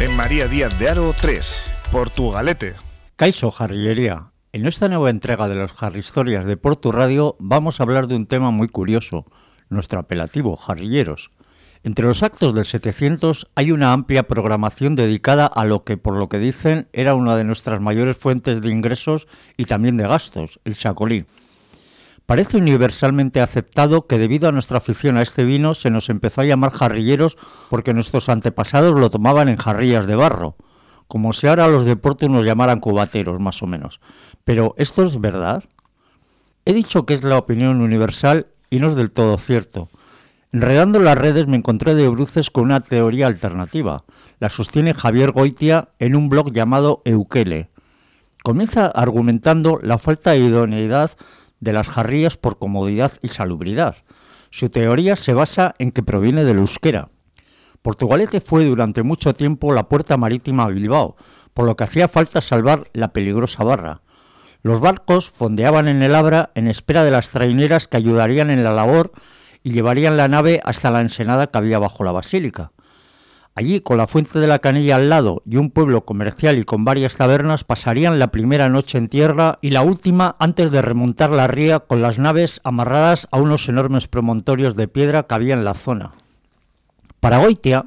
En María Díaz de Aro 3, Portugalete. Caiso Jarrillería. En esta nueva entrega de los Historias de Portu Radio vamos a hablar de un tema muy curioso, nuestro apelativo, jarrilleros. Entre los actos del 700 hay una amplia programación dedicada a lo que, por lo que dicen, era una de nuestras mayores fuentes de ingresos y también de gastos, el chacolí. Parece universalmente aceptado que debido a nuestra afición a este vino se nos empezó a llamar jarrilleros porque nuestros antepasados lo tomaban en jarrillas de barro, como si ahora los deportes nos llamaran cubateros, más o menos. Pero, ¿esto es verdad? He dicho que es la opinión universal y no es del todo cierto. Enredando las redes me encontré de bruces con una teoría alternativa. La sostiene Javier Goitia en un blog llamado Eukele. Comienza argumentando la falta de idoneidad de las jarrillas por comodidad y salubridad. Su teoría se basa en que proviene del euskera. Portugalete fue durante mucho tiempo la puerta marítima a Bilbao, por lo que hacía falta salvar la peligrosa barra. Los barcos fondeaban en el Abra en espera de las traineras que ayudarían en la labor y llevarían la nave hasta la ensenada que había bajo la basílica. Allí, con la fuente de la canilla al lado y un pueblo comercial y con varias tabernas, pasarían la primera noche en tierra y la última antes de remontar la ría con las naves amarradas a unos enormes promontorios de piedra que había en la zona. Para Goitia,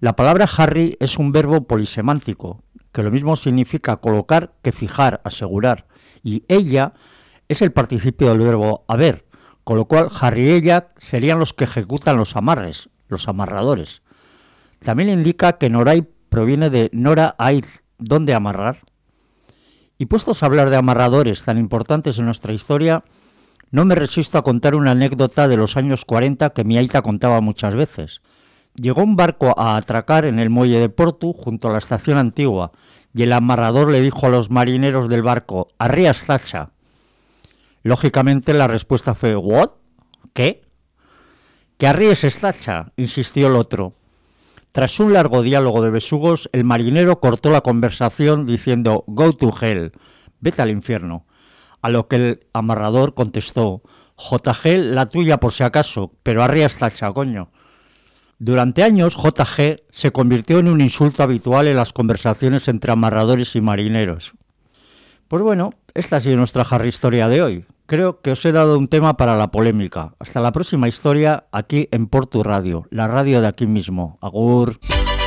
la palabra Harry es un verbo polisemántico, que lo mismo significa colocar que fijar, asegurar, y ella es el participio del verbo haber, con lo cual Harry y ella serían los que ejecutan los amarres, los amarradores. También indica que Noray proviene de Nora Aiz, donde amarrar. Y puestos a hablar de amarradores tan importantes en nuestra historia, no me resisto a contar una anécdota de los años 40 que mi aita contaba muchas veces. Llegó un barco a atracar en el muelle de Porto, junto a la estación antigua, y el amarrador le dijo a los marineros del barco, «Arrías Zacha». Lógicamente la respuesta fue, ¿what? ¿Qué? Que arríes estacha, insistió el otro. Tras un largo diálogo de besugos, el marinero cortó la conversación diciendo Go to hell, vete al infierno. A lo que el amarrador contestó JG la tuya por si acaso, pero arriba está el coño. Durante años, JG se convirtió en un insulto habitual en las conversaciones entre amarradores y marineros. Pues bueno, esta ha sido nuestra Harry Historia de hoy. Creo que os he dado un tema para la polémica. Hasta la próxima historia aquí en Portu Radio, la radio de aquí mismo. Agur.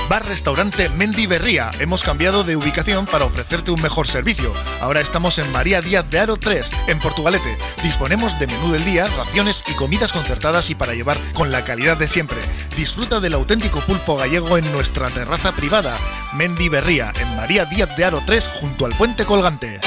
Bar Restaurante Mendy Berría. Hemos cambiado de ubicación para ofrecerte un mejor servicio. Ahora estamos en María Díaz de Aro 3, en Portugalete. Disponemos de menú del día, raciones y comidas concertadas y para llevar con la calidad de siempre. Disfruta del auténtico pulpo gallego en nuestra terraza privada. Mendy Berría, en María Díaz de Aro 3, junto al puente colgante.